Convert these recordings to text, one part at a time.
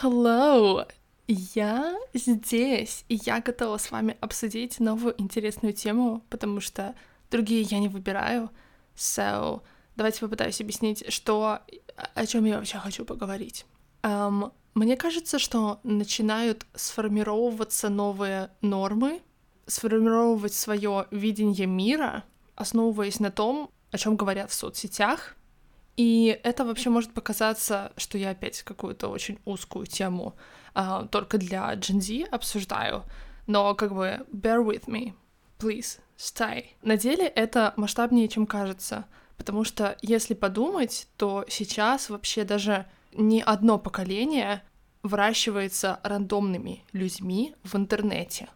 Hello! Я здесь, и я готова с вами обсудить новую интересную тему, потому что другие я не выбираю. So, давайте попытаюсь объяснить, что, о чем я вообще хочу поговорить. Um, мне кажется, что начинают сформировываться новые нормы, сформировать свое видение мира, основываясь на том, о чем говорят в соцсетях. И это вообще может показаться, что я опять какую-то очень узкую тему а, только для Gen Z обсуждаю, но как бы bear with me, please, stay. На деле это масштабнее, чем кажется, потому что если подумать, то сейчас вообще даже не одно поколение выращивается рандомными людьми в интернете.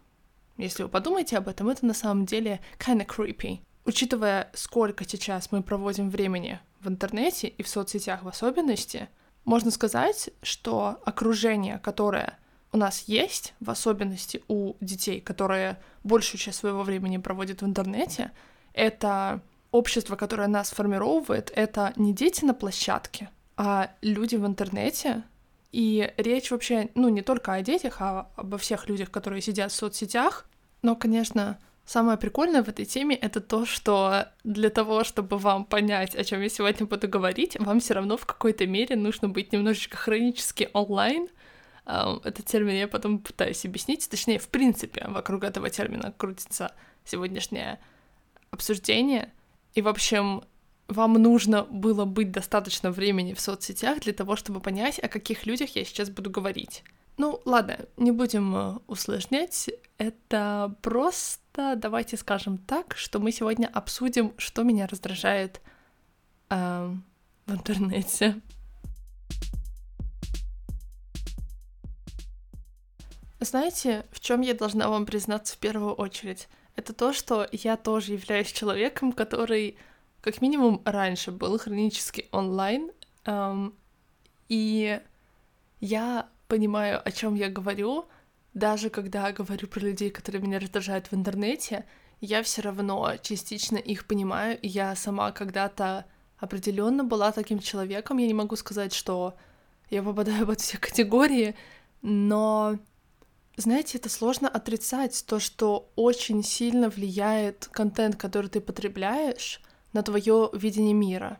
Если вы подумаете об этом, это на самом деле kinda creepy. Учитывая, сколько сейчас мы проводим времени в интернете и в соцсетях в особенности, можно сказать, что окружение, которое у нас есть, в особенности у детей, которые большую часть своего времени проводят в интернете, это общество, которое нас формировывает, это не дети на площадке, а люди в интернете. И речь вообще, ну, не только о детях, а обо всех людях, которые сидят в соцсетях. Но, конечно, Самое прикольное в этой теме это то, что для того, чтобы вам понять, о чем я сегодня буду говорить, вам все равно в какой-то мере нужно быть немножечко хронически онлайн. Этот термин я потом пытаюсь объяснить. Точнее, в принципе, вокруг этого термина крутится сегодняшнее обсуждение. И, в общем, вам нужно было быть достаточно времени в соцсетях для того, чтобы понять, о каких людях я сейчас буду говорить. Ну, ладно, не будем э, усложнять. Это просто, давайте скажем так, что мы сегодня обсудим, что меня раздражает э, в интернете. Знаете, в чем я должна вам признаться в первую очередь? Это то, что я тоже являюсь человеком, который, как минимум, раньше был хронически онлайн, эм, и я понимаю, о чем я говорю, даже когда говорю про людей, которые меня раздражают в интернете, я все равно частично их понимаю, и я сама когда-то определенно была таким человеком. Я не могу сказать, что я попадаю под все категории, но знаете, это сложно отрицать, то, что очень сильно влияет контент, который ты потребляешь, на твое видение мира.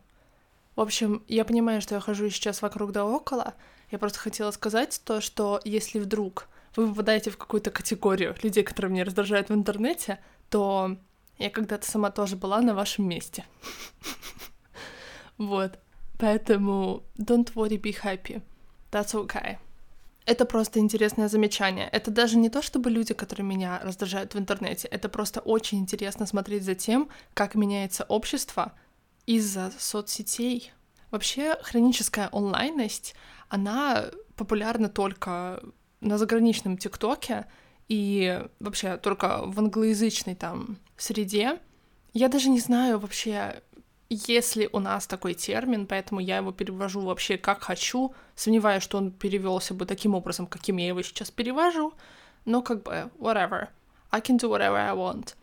В общем, я понимаю, что я хожу сейчас вокруг да около, я просто хотела сказать то, что если вдруг вы попадаете в какую-то категорию людей, которые меня раздражают в интернете, то я когда-то сама тоже была на вашем месте. Вот. Поэтому don't worry, be happy. That's okay. Это просто интересное замечание. Это даже не то, чтобы люди, которые меня раздражают в интернете, это просто очень интересно смотреть за тем, как меняется общество из-за соцсетей. Вообще, хроническая онлайнность, она популярна только на заграничном ТикТоке и вообще только в англоязычной там среде. Я даже не знаю вообще, есть ли у нас такой термин, поэтому я его перевожу вообще как хочу. Сомневаюсь, что он перевелся бы таким образом, каким я его сейчас перевожу, но как бы whatever. I can do whatever I want.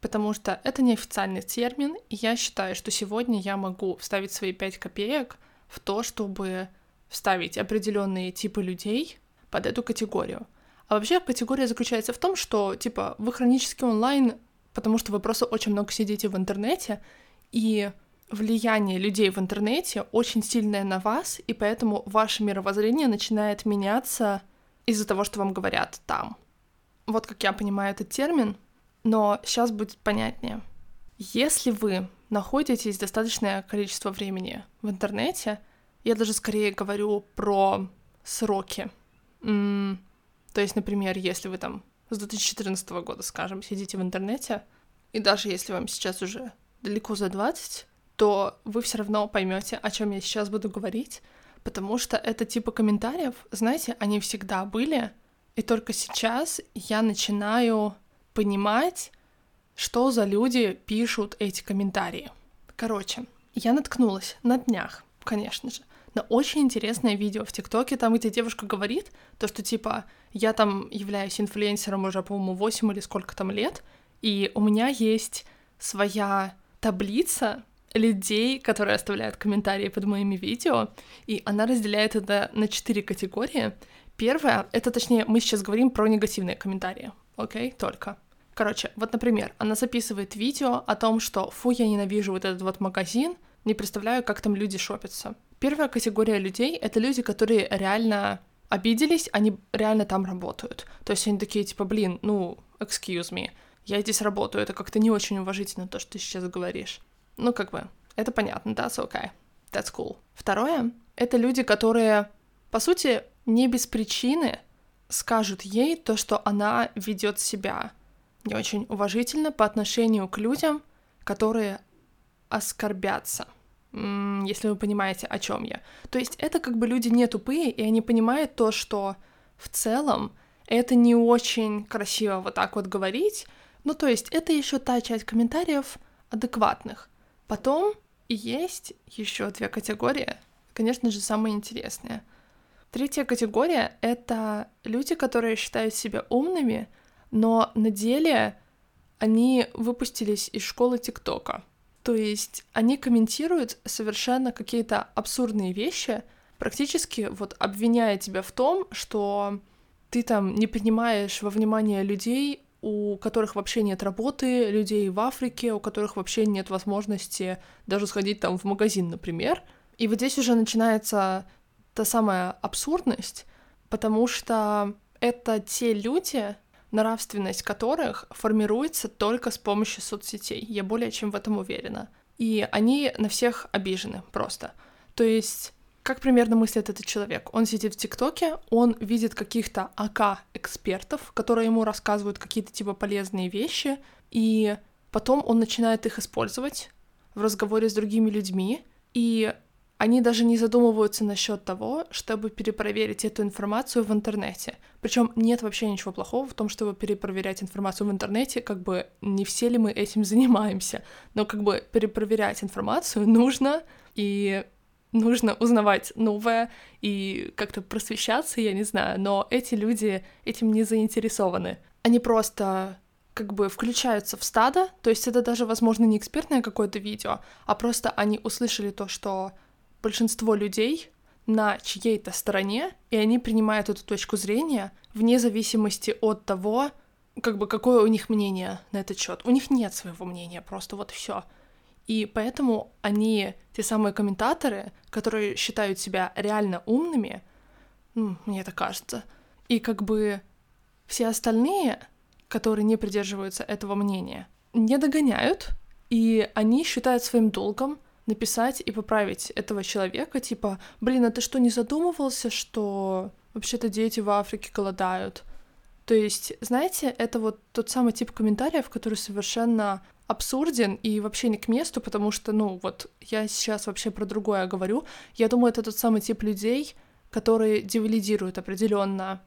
Потому что это неофициальный термин, и я считаю, что сегодня я могу вставить свои 5 копеек в то, чтобы вставить определенные типы людей под эту категорию. А вообще категория заключается в том, что, типа, вы хронически онлайн, потому что вы просто очень много сидите в интернете, и влияние людей в интернете очень сильное на вас, и поэтому ваше мировоззрение начинает меняться из-за того, что вам говорят там. Вот как я понимаю этот термин, но сейчас будет понятнее. Если вы находитесь достаточное количество времени в интернете, я даже скорее говорю про сроки. М- то есть, например, если вы там с 2014 года, скажем, сидите в интернете, и даже если вам сейчас уже далеко за 20, то вы все равно поймете, о чем я сейчас буду говорить, потому что это типа комментариев, знаете, они всегда были, и только сейчас я начинаю понимать, что за люди пишут эти комментарии. Короче, я наткнулась на днях, конечно же, на очень интересное видео в ТикТоке, там, где девушка говорит, то, что, типа, я там являюсь инфлюенсером уже, по-моему, 8 или сколько там лет, и у меня есть своя таблица людей, которые оставляют комментарии под моими видео, и она разделяет это на четыре категории. Первое, это точнее, мы сейчас говорим про негативные комментарии, окей, okay? только. Короче, вот, например, она записывает видео о том, что «фу, я ненавижу вот этот вот магазин», не представляю, как там люди шопятся. Первая категория людей — это люди, которые реально обиделись, они реально там работают. То есть они такие, типа, блин, ну, excuse me, я здесь работаю, это как-то не очень уважительно то, что ты сейчас говоришь. Ну, как бы, это понятно, that's okay, that's cool. Второе — это люди, которые, по сути, не без причины скажут ей то, что она ведет себя не очень уважительно по отношению к людям, которые оскорбятся если вы понимаете, о чем я. То есть это как бы люди не тупые, и они понимают то, что в целом это не очень красиво вот так вот говорить. Ну, то есть это еще та часть комментариев адекватных. Потом есть еще две категории, конечно же, самые интересные. Третья категория — это люди, которые считают себя умными, но на деле они выпустились из школы ТикТока. То есть они комментируют совершенно какие-то абсурдные вещи, практически вот обвиняя тебя в том, что ты там не принимаешь во внимание людей, у которых вообще нет работы, людей в Африке, у которых вообще нет возможности даже сходить там в магазин, например. И вот здесь уже начинается та самая абсурдность, потому что это те люди, нравственность которых формируется только с помощью соцсетей. Я более чем в этом уверена. И они на всех обижены просто. То есть как примерно мыслит этот человек? Он сидит в ТикТоке, он видит каких-то АК-экспертов, которые ему рассказывают какие-то типа полезные вещи, и потом он начинает их использовать в разговоре с другими людьми, и они даже не задумываются насчет того, чтобы перепроверить эту информацию в интернете. Причем нет вообще ничего плохого в том, чтобы перепроверять информацию в интернете, как бы не все ли мы этим занимаемся, но как бы перепроверять информацию нужно, и нужно узнавать новое и как-то просвещаться, я не знаю, но эти люди этим не заинтересованы. Они просто как бы включаются в стадо, то есть это даже, возможно, не экспертное какое-то видео, а просто они услышали то, что большинство людей на чьей-то стороне, и они принимают эту точку зрения вне зависимости от того, как бы какое у них мнение на этот счет. У них нет своего мнения, просто вот все. И поэтому они, те самые комментаторы, которые считают себя реально умными, ну, мне это кажется, и как бы все остальные, которые не придерживаются этого мнения, не догоняют, и они считают своим долгом написать и поправить этого человека, типа, блин, а ты что, не задумывался, что вообще-то дети в Африке голодают? То есть, знаете, это вот тот самый тип комментариев, который совершенно абсурден и вообще не к месту, потому что, ну, вот я сейчас вообще про другое говорю. Я думаю, это тот самый тип людей, которые девалидируют определенно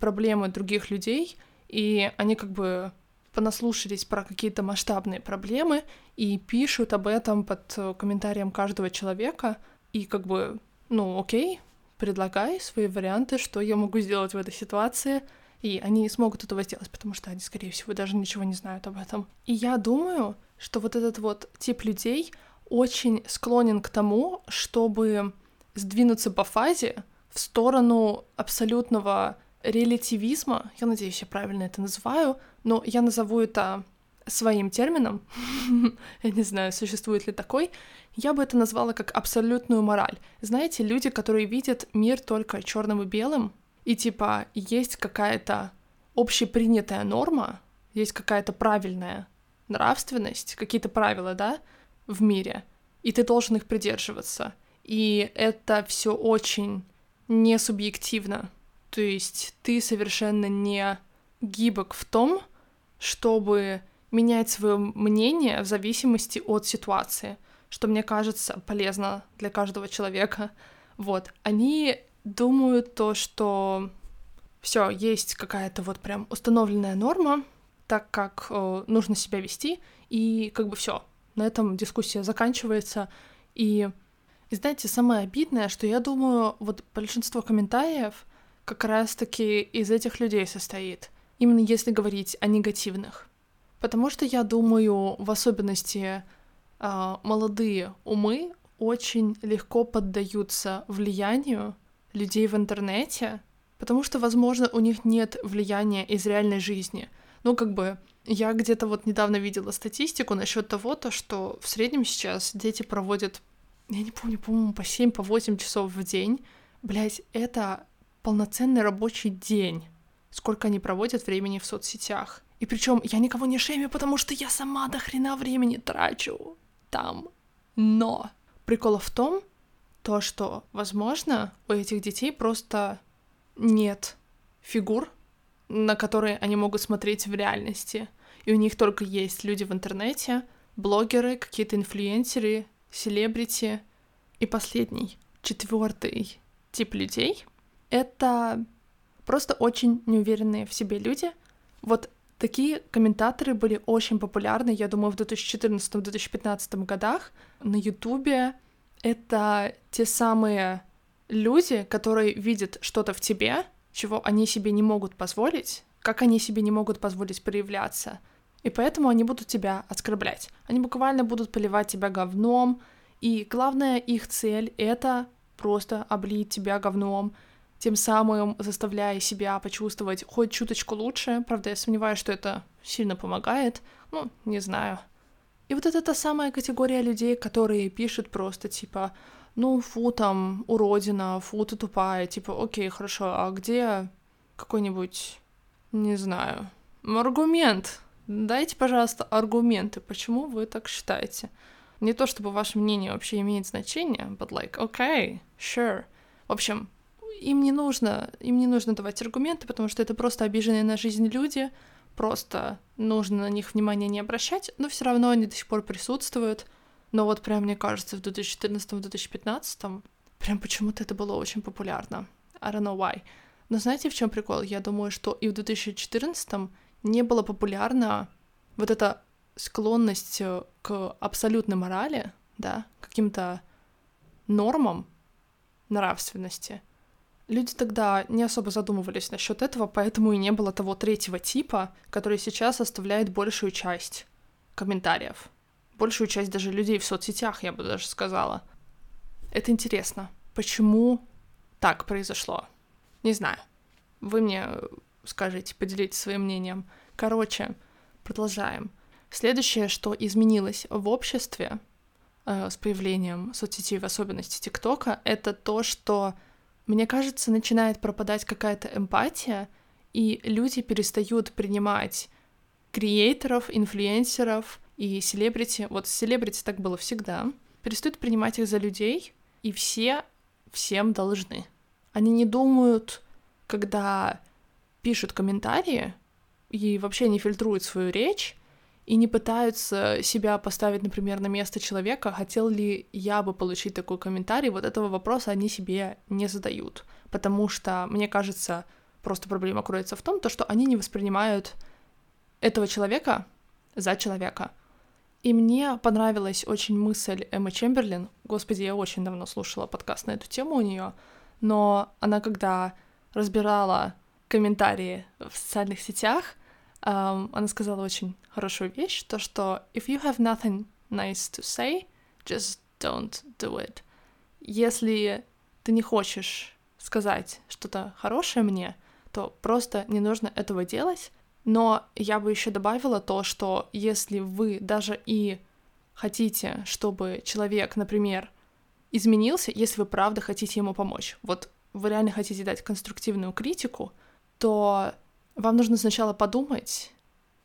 проблемы других людей, и они как бы понаслушались про какие-то масштабные проблемы и пишут об этом под э, комментарием каждого человека. И как бы, ну окей, предлагай свои варианты, что я могу сделать в этой ситуации. И они не смогут этого сделать, потому что они, скорее всего, даже ничего не знают об этом. И я думаю, что вот этот вот тип людей очень склонен к тому, чтобы сдвинуться по фазе в сторону абсолютного релятивизма, я надеюсь, я правильно это называю, но я назову это своим термином, я не знаю, существует ли такой, я бы это назвала как абсолютную мораль. Знаете, люди, которые видят мир только черным и белым, и типа есть какая-то общепринятая норма, есть какая-то правильная нравственность, какие-то правила, да, в мире, и ты должен их придерживаться. И это все очень не субъективно. То есть ты совершенно не гибок в том, чтобы менять свое мнение в зависимости от ситуации, что мне кажется полезно для каждого человека. Вот, они думают то, что все, есть какая-то вот прям установленная норма, так как э, нужно себя вести, и как бы все, на этом дискуссия заканчивается. И, и знаете, самое обидное, что я думаю, вот большинство комментариев как раз-таки из этих людей состоит, именно если говорить о негативных. Потому что я думаю, в особенности э, молодые умы очень легко поддаются влиянию людей в интернете, потому что, возможно, у них нет влияния из реальной жизни. Ну, как бы, я где-то вот недавно видела статистику насчет того, то, что в среднем сейчас дети проводят, я не помню, по-моему, по 7, по 8 часов в день. Блять, это полноценный рабочий день, сколько они проводят времени в соцсетях. И причем я никого не шеймю, потому что я сама до хрена времени трачу там. Но прикол в том, то, что, возможно, у этих детей просто нет фигур, на которые они могут смотреть в реальности. И у них только есть люди в интернете, блогеры, какие-то инфлюенсеры, селебрити. И последний, четвертый тип людей — это просто очень неуверенные в себе люди. Вот такие комментаторы были очень популярны, я думаю, в 2014-2015 годах на Ютубе. Это те самые люди, которые видят что-то в тебе, чего они себе не могут позволить, как они себе не могут позволить проявляться. И поэтому они будут тебя оскорблять. Они буквально будут поливать тебя говном. И главная их цель — это просто облить тебя говном, тем самым заставляя себя почувствовать хоть чуточку лучше. Правда, я сомневаюсь, что это сильно помогает. Ну, не знаю. И вот это та самая категория людей, которые пишут просто типа ну, фу, там, уродина, фу, ты тупая, типа, окей, хорошо, а где какой-нибудь, не знаю, аргумент? Дайте, пожалуйста, аргументы, почему вы так считаете. Не то, чтобы ваше мнение вообще имеет значение, but like, okay, sure. В общем, им не нужно, им не нужно давать аргументы, потому что это просто обиженные на жизнь люди, просто нужно на них внимание не обращать, но все равно они до сих пор присутствуют, но вот прям, мне кажется, в 2014-2015 прям почему-то это было очень популярно. I don't know why. Но знаете, в чем прикол? Я думаю, что и в 2014 не было популярно вот эта склонность э, к абсолютной морали, да, каким-то нормам нравственности. Люди тогда не особо задумывались насчет этого, поэтому и не было того третьего типа, который сейчас составляет большую часть комментариев большую часть даже людей в соцсетях, я бы даже сказала. Это интересно. Почему так произошло? Не знаю. Вы мне скажите, поделитесь своим мнением. Короче, продолжаем. Следующее, что изменилось в обществе э, с появлением соцсетей, в особенности ТикТока, это то, что, мне кажется, начинает пропадать какая-то эмпатия, и люди перестают принимать креаторов, инфлюенсеров, и селебрити, вот селебрити так было всегда, перестают принимать их за людей, и все всем должны. Они не думают, когда пишут комментарии, и вообще не фильтруют свою речь, и не пытаются себя поставить, например, на место человека, хотел ли я бы получить такой комментарий, вот этого вопроса они себе не задают, потому что, мне кажется, просто проблема кроется в том, то, что они не воспринимают этого человека за человека. И мне понравилась очень мысль Эммы Чемберлин. Господи, я очень давно слушала подкаст на эту тему у нее, но она когда разбирала комментарии в социальных сетях, um, она сказала очень хорошую вещь, то что if you have nothing nice to say, just don't do it. Если ты не хочешь сказать что-то хорошее мне, то просто не нужно этого делать, но я бы еще добавила то, что если вы даже и хотите, чтобы человек, например, изменился, если вы правда хотите ему помочь, вот вы реально хотите дать конструктивную критику, то вам нужно сначала подумать,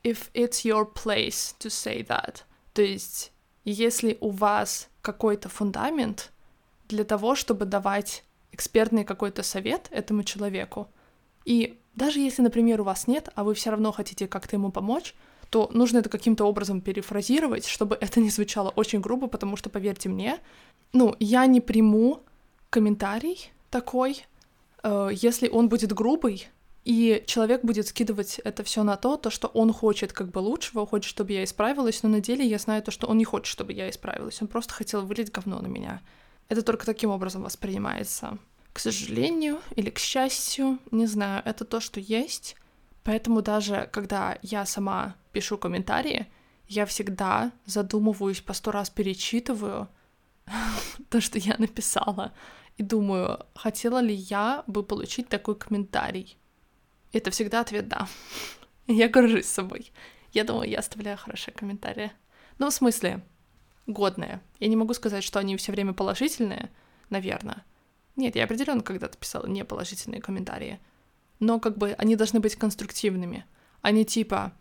if it's your place to say that. То есть, если у вас какой-то фундамент для того, чтобы давать экспертный какой-то совет этому человеку, и даже если, например, у вас нет, а вы все равно хотите как-то ему помочь, то нужно это каким-то образом перефразировать, чтобы это не звучало очень грубо, потому что, поверьте мне, ну, я не приму комментарий такой, э, если он будет грубый, и человек будет скидывать это все на то, то, что он хочет как бы лучшего, хочет, чтобы я исправилась, но на деле я знаю то, что он не хочет, чтобы я исправилась. Он просто хотел вылить говно на меня. Это только таким образом воспринимается к сожалению или к счастью, не знаю, это то, что есть. Поэтому даже когда я сама пишу комментарии, я всегда задумываюсь, по сто раз перечитываю то, что я написала, и думаю, хотела ли я бы получить такой комментарий. Это всегда ответ «да». Я горжусь собой. Я думаю, я оставляю хорошие комментарии. Ну, в смысле, годные. Я не могу сказать, что они все время положительные, наверное. Нет, я определенно когда-то писала неположительные комментарии. Но как бы они должны быть конструктивными. Они типа,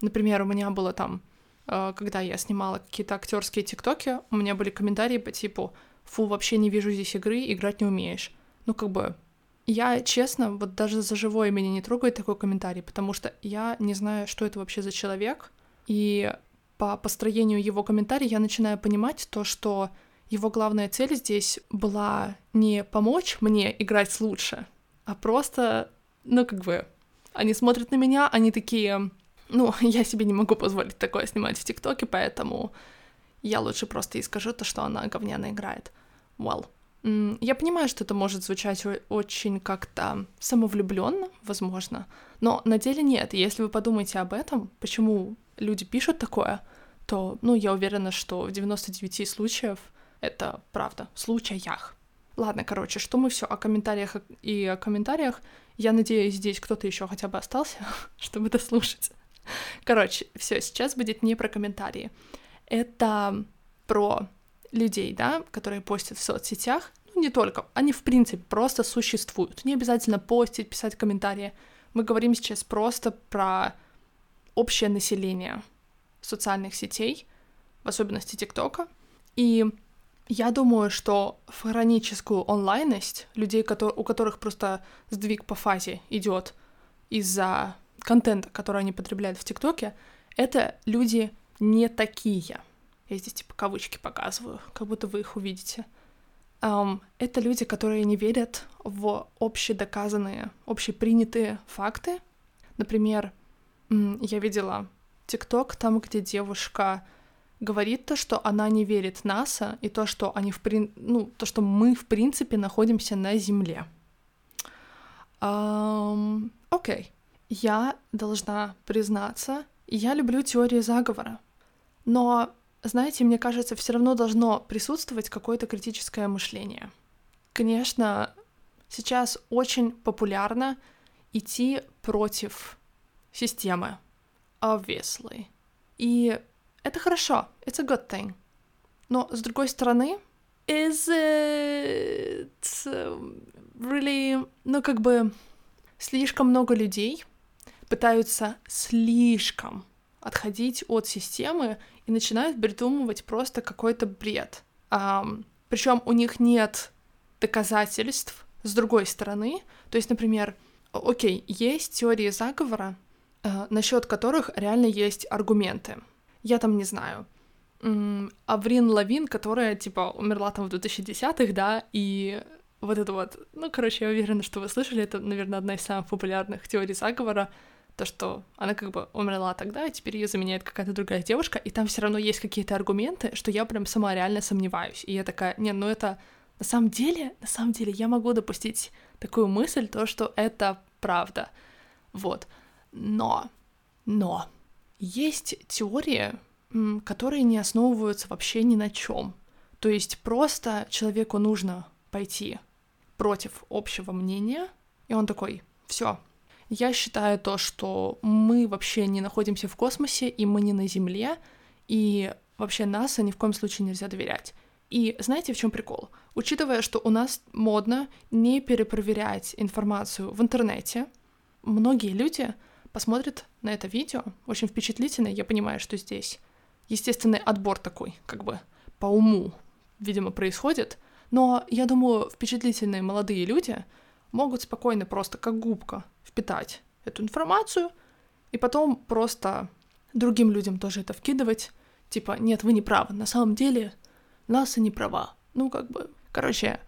например, у меня было там, э, когда я снимала какие-то актерские тиктоки, у меня были комментарии по типу «Фу, вообще не вижу здесь игры, играть не умеешь». Ну, как бы, я, честно, вот даже за живое меня не трогает такой комментарий, потому что я не знаю, что это вообще за человек, и по построению его комментариев я начинаю понимать то, что его главная цель здесь была не помочь мне играть лучше, а просто, ну, как бы, они смотрят на меня, они такие, ну, я себе не могу позволить такое снимать в ТикТоке, поэтому я лучше просто и скажу то, что она говняно играет. Well. Я понимаю, что это может звучать очень как-то самовлюбленно, возможно, но на деле нет. Если вы подумаете об этом, почему люди пишут такое, то, ну, я уверена, что в 99 случаев это правда, в случаях. Ладно, короче, что мы все о комментариях и о комментариях. Я надеюсь, здесь кто-то еще хотя бы остался, чтобы дослушать. Короче, все, сейчас будет не про комментарии. Это про людей, да, которые постят в соцсетях. Ну, не только. Они, в принципе, просто существуют. Не обязательно постить, писать комментарии. Мы говорим сейчас просто про общее население социальных сетей, в особенности ТикТока. И я думаю, что в хроническую онлайность людей, у которых просто сдвиг по фазе идет из-за контента, который они потребляют в ТикТоке, это люди не такие. Я здесь типа кавычки показываю, как будто вы их увидите. Um, это люди, которые не верят в общедоказанные, общепринятые факты. Например, я видела ТикТок, там, где девушка говорит то, что она не верит НАСА и то, что они в прин... ну, то, что мы в принципе находимся на Земле. Um, окей, okay. я должна признаться, я люблю теории заговора, но, знаете, мне кажется, все равно должно присутствовать какое-то критическое мышление. Конечно, сейчас очень популярно идти против системы, obviously. И это хорошо, it's a good thing. Но, с другой стороны, is it really, ну, как бы, слишком много людей пытаются слишком отходить от системы и начинают придумывать просто какой-то бред. Um, причем у них нет доказательств с другой стороны. То есть, например, окей, есть теории заговора, э, насчет которых реально есть аргументы я там не знаю, Аврин Лавин, которая, типа, умерла там в 2010-х, да, и вот это вот, ну, короче, я уверена, что вы слышали, это, наверное, одна из самых популярных теорий заговора, то, что она как бы умерла тогда, и теперь ее заменяет какая-то другая девушка, и там все равно есть какие-то аргументы, что я прям сама реально сомневаюсь. И я такая, не, ну это на самом деле, на самом деле я могу допустить такую мысль, то, что это правда. Вот. Но, но, есть теории, которые не основываются вообще ни на чем. То есть просто человеку нужно пойти против общего мнения, и он такой, все. Я считаю то, что мы вообще не находимся в космосе, и мы не на Земле, и вообще НАСА ни в коем случае нельзя доверять. И знаете, в чем прикол? Учитывая, что у нас модно не перепроверять информацию в интернете, многие люди посмотрит на это видео, очень впечатлительно, я понимаю, что здесь естественный отбор такой, как бы по уму, видимо, происходит, но я думаю, впечатлительные молодые люди могут спокойно просто как губка впитать эту информацию и потом просто другим людям тоже это вкидывать, типа, нет, вы не правы, на самом деле НАСА не права. Ну, как бы, короче,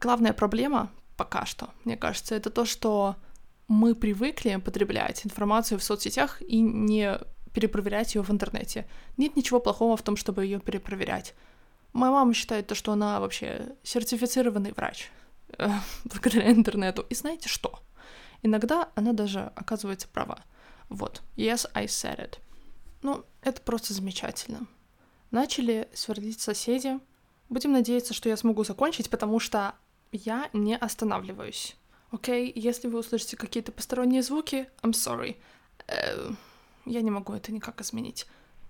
главная проблема пока что, мне кажется, это то, что мы привыкли потреблять информацию в соцсетях и не перепроверять ее в интернете. Нет ничего плохого в том, чтобы ее перепроверять. Моя мама считает то, что она вообще сертифицированный врач э, благодаря интернету. И знаете что? Иногда она даже оказывается права. Вот. Yes, I said it. Ну, это просто замечательно. Начали сверлить соседи. Будем надеяться, что я смогу закончить, потому что я не останавливаюсь. Окей, okay? если вы услышите какие-то посторонние звуки, I'm sorry. Э, я не могу это никак изменить.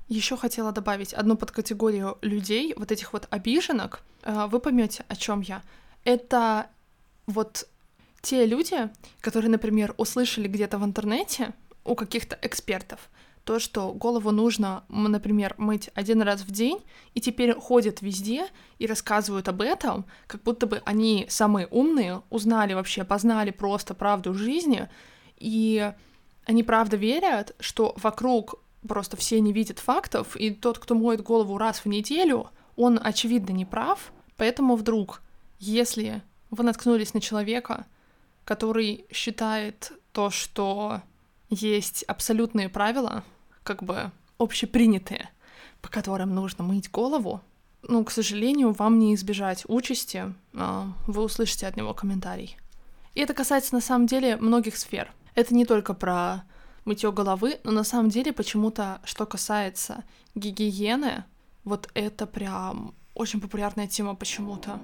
Еще хотела добавить одну подкатегорию людей, вот этих вот обиженок. Э, вы поймете, о чем я. Это вот те люди, которые, например, услышали где-то в интернете у каких-то экспертов, то, что голову нужно, например, мыть один раз в день, и теперь ходят везде и рассказывают об этом, как будто бы они самые умные, узнали вообще, познали просто правду жизни, и они правда верят, что вокруг просто все не видят фактов, и тот, кто моет голову раз в неделю, он, очевидно, не прав, поэтому вдруг, если вы наткнулись на человека, который считает то, что есть абсолютные правила, как бы общепринятые, по которым нужно мыть голову, ну, к сожалению, вам не избежать участи, а, вы услышите от него комментарий. И это касается на самом деле многих сфер. Это не только про мытье головы, но на самом деле почему-то, что касается гигиены, вот это прям очень популярная тема почему-то.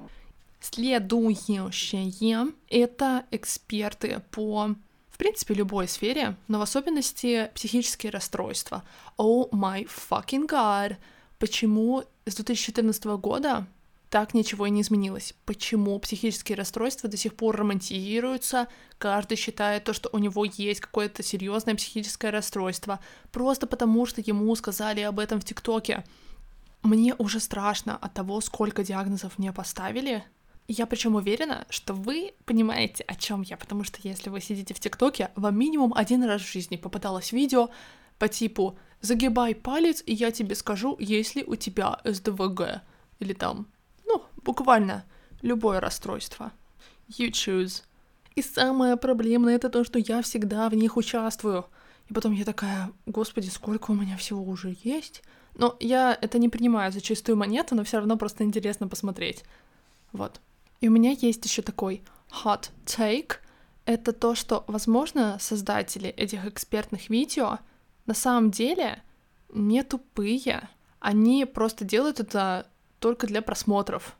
Следующее — это эксперты по в принципе, любой сфере, но в особенности психические расстройства. Oh my fucking god! Почему с 2014 года так ничего и не изменилось? Почему психические расстройства до сих пор романтизируются? Каждый считает то, что у него есть какое-то серьезное психическое расстройство, просто потому что ему сказали об этом в ТикТоке. Мне уже страшно от того, сколько диагнозов мне поставили, я причем уверена, что вы понимаете, о чем я, потому что если вы сидите в ТикТоке, вам минимум один раз в жизни попадалось видео по типу «Загибай палец, и я тебе скажу, есть ли у тебя СДВГ». Или там, ну, буквально любое расстройство. You choose. И самое проблемное это то, что я всегда в них участвую. И потом я такая, господи, сколько у меня всего уже есть. Но я это не принимаю за чистую монету, но все равно просто интересно посмотреть. Вот. И у меня есть еще такой hot take. Это то, что, возможно, создатели этих экспертных видео на самом деле не тупые. Они просто делают это только для просмотров.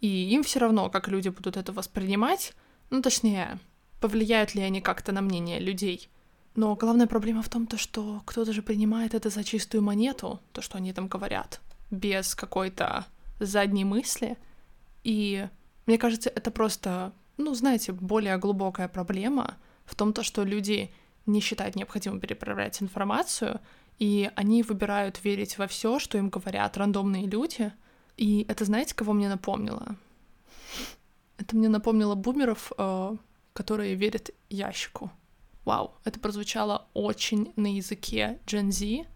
И им все равно, как люди будут это воспринимать, ну, точнее, повлияют ли они как-то на мнение людей. Но главная проблема в том, то, что кто-то же принимает это за чистую монету, то, что они там говорят, без какой-то задней мысли. И мне кажется, это просто, ну, знаете, более глубокая проблема в том, то, что люди не считают необходимым переправлять информацию, и они выбирают верить во все, что им говорят рандомные люди. И это, знаете, кого мне напомнило? Это мне напомнило бумеров, э, которые верят ящику. Вау, это прозвучало очень на языке Gen Z.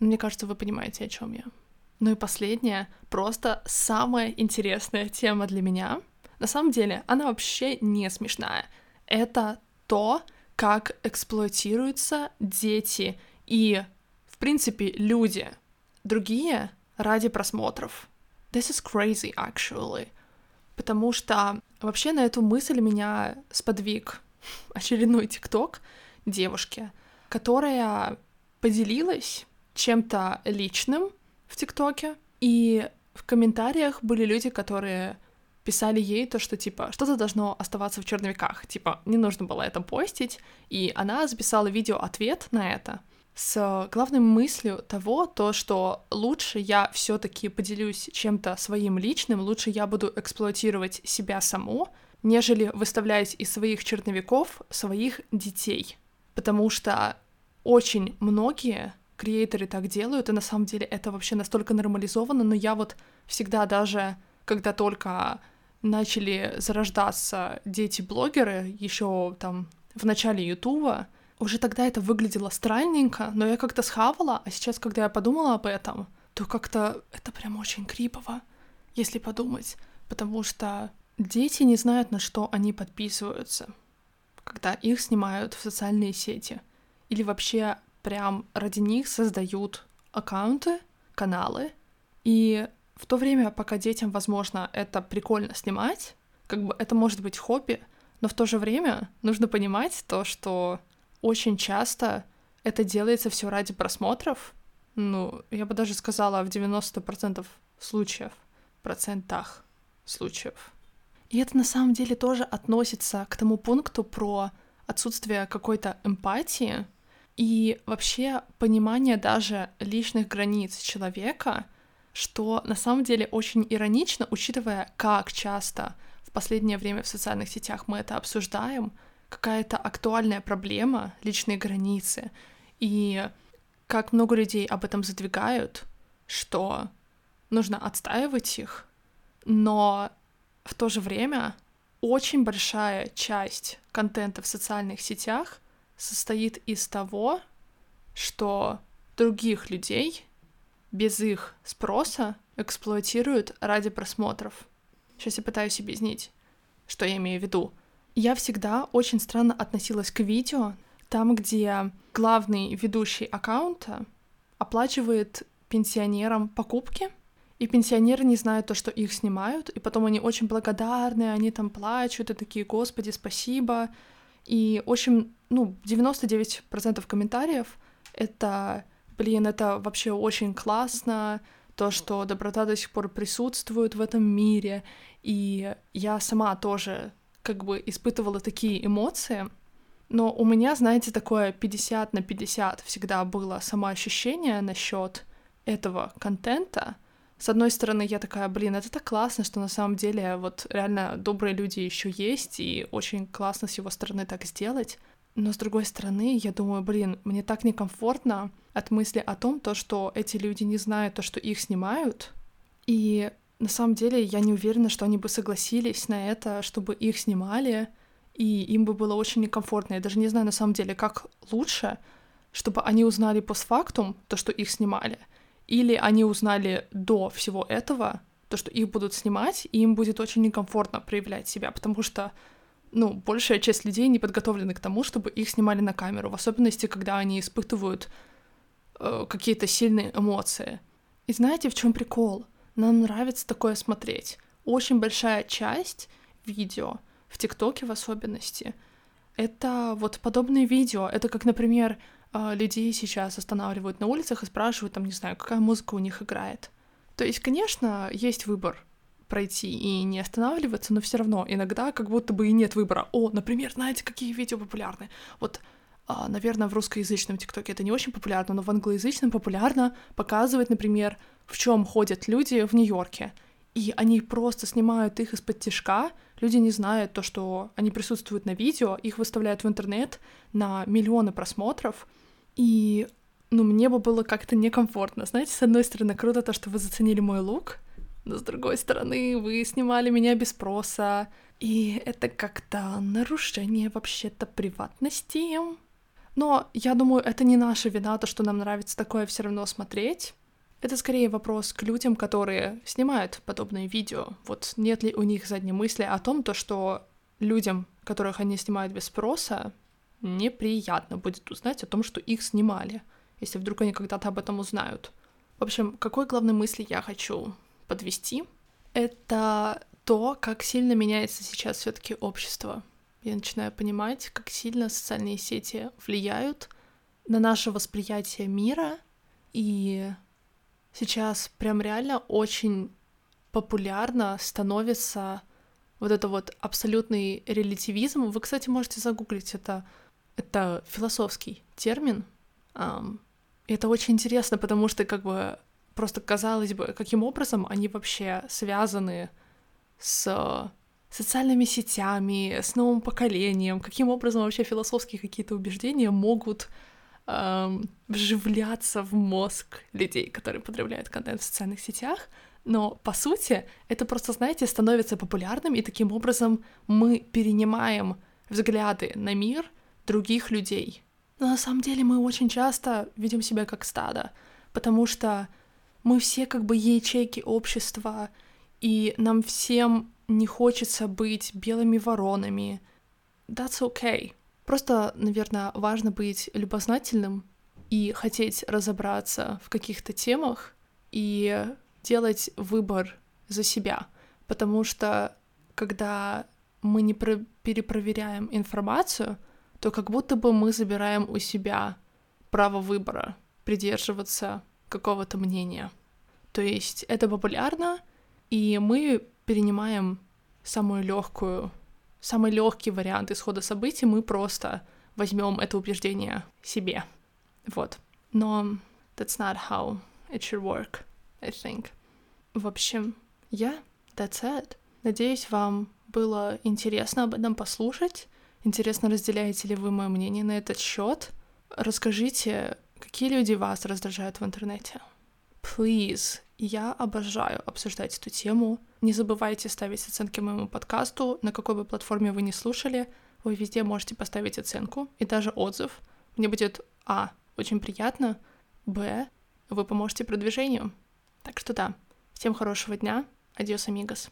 Мне кажется, вы понимаете, о чем я. Ну и последняя, просто самая интересная тема для меня — на самом деле, она вообще не смешная. Это то, как эксплуатируются дети и, в принципе, люди. Другие ради просмотров. This is crazy, actually. Потому что вообще на эту мысль меня сподвиг очередной ТикТок девушки, которая поделилась чем-то личным в ТикТоке, и в комментариях были люди, которые писали ей то, что, типа, что-то должно оставаться в черновиках, типа, не нужно было это постить, и она записала видео-ответ на это с главной мыслью того, то, что лучше я все таки поделюсь чем-то своим личным, лучше я буду эксплуатировать себя саму, нежели выставлять из своих черновиков своих детей. Потому что очень многие креаторы так делают, и на самом деле это вообще настолько нормализовано, но я вот всегда даже, когда только начали зарождаться дети-блогеры еще там в начале Ютуба, уже тогда это выглядело странненько, но я как-то схавала, а сейчас, когда я подумала об этом, то как-то это прям очень крипово, если подумать, потому что дети не знают, на что они подписываются, когда их снимают в социальные сети, или вообще прям ради них создают аккаунты, каналы, и в то время, пока детям, возможно, это прикольно снимать, как бы это может быть хобби, но в то же время нужно понимать то, что очень часто это делается все ради просмотров, Ну, я бы даже сказала в 90% случаев, процентах случаев. И это на самом деле тоже относится к тому пункту про отсутствие какой-то эмпатии и вообще понимание даже личных границ человека, что на самом деле очень иронично, учитывая, как часто в последнее время в социальных сетях мы это обсуждаем, какая-то актуальная проблема, личные границы, и как много людей об этом задвигают, что нужно отстаивать их, но в то же время очень большая часть контента в социальных сетях состоит из того, что других людей без их спроса эксплуатируют ради просмотров. Сейчас я пытаюсь объяснить, что я имею в виду. Я всегда очень странно относилась к видео, там, где главный ведущий аккаунта оплачивает пенсионерам покупки, и пенсионеры не знают то, что их снимают, и потом они очень благодарны, они там плачут, и такие, господи, спасибо. И очень, ну, 99% комментариев — это, блин, это вообще очень классно, то, что доброта до сих пор присутствует в этом мире. И я сама тоже как бы испытывала такие эмоции, но у меня, знаете, такое 50 на 50 всегда было самоощущение насчет этого контента, с одной стороны, я такая, блин, это так классно, что на самом деле вот реально добрые люди еще есть, и очень классно с его стороны так сделать. Но с другой стороны, я думаю, блин, мне так некомфортно от мысли о том, то, что эти люди не знают то, что их снимают. И на самом деле я не уверена, что они бы согласились на это, чтобы их снимали, и им бы было очень некомфортно. Я даже не знаю на самом деле, как лучше, чтобы они узнали постфактум то, что их снимали — или они узнали до всего этого, то, что их будут снимать, и им будет очень некомфортно проявлять себя, потому что, ну, большая часть людей не подготовлены к тому, чтобы их снимали на камеру, в особенности, когда они испытывают э, какие-то сильные эмоции. И знаете, в чем прикол? Нам нравится такое смотреть. Очень большая часть видео, в ТикТоке в особенности, это вот подобные видео. Это как, например, а, людей сейчас останавливают на улицах и спрашивают, там, не знаю, какая музыка у них играет. То есть, конечно, есть выбор пройти и не останавливаться, но все равно иногда как будто бы и нет выбора. О, например, знаете, какие видео популярны? Вот, а, наверное, в русскоязычном ТикТоке это не очень популярно, но в англоязычном популярно показывать, например, в чем ходят люди в Нью-Йорке. И они просто снимают их из-под тяжка, люди не знают то, что они присутствуют на видео, их выставляют в интернет на миллионы просмотров — и, ну, мне бы было как-то некомфортно. Знаете, с одной стороны, круто то, что вы заценили мой лук, но с другой стороны, вы снимали меня без спроса, и это как-то нарушение вообще-то приватности. Но я думаю, это не наша вина, то, что нам нравится такое все равно смотреть. Это скорее вопрос к людям, которые снимают подобные видео. Вот нет ли у них задней мысли о том, то, что людям, которых они снимают без спроса, неприятно будет узнать о том, что их снимали, если вдруг они когда-то об этом узнают. В общем, какой главной мысли я хочу подвести? Это то, как сильно меняется сейчас все-таки общество. Я начинаю понимать, как сильно социальные сети влияют на наше восприятие мира, и сейчас прям реально очень популярно становится вот это вот абсолютный релятивизм. Вы, кстати, можете загуглить это это философский термин. Um, это очень интересно, потому что как бы просто казалось бы, каким образом они вообще связаны с социальными сетями, с новым поколением, каким образом вообще философские какие-то убеждения могут эм, вживляться в мозг людей, которые потребляют контент в социальных сетях. Но по сути это просто, знаете, становится популярным, и таким образом мы перенимаем взгляды на мир других людей. Но на самом деле мы очень часто ведем себя как стадо, потому что мы все как бы ячейки общества, и нам всем не хочется быть белыми воронами. That's okay. Просто, наверное, важно быть любознательным и хотеть разобраться в каких-то темах и делать выбор за себя. Потому что когда мы не перепроверяем информацию, то как будто бы мы забираем у себя право выбора, придерживаться какого-то мнения. То есть это популярно, и мы перенимаем самую легкую, самый легкий вариант исхода событий, мы просто возьмем это убеждение себе. Вот. Но that's not how it should work, I think. В общем, я, yeah, that's it. Надеюсь, вам было интересно об этом послушать. Интересно, разделяете ли вы мое мнение на этот счет. Расскажите, какие люди вас раздражают в интернете. Please, я обожаю обсуждать эту тему. Не забывайте ставить оценки моему подкасту, на какой бы платформе вы не слушали. Вы везде можете поставить оценку и даже отзыв. Мне будет А. Очень приятно. Б. Вы поможете продвижению. Так что да. Всем хорошего дня. Адиос, амигос.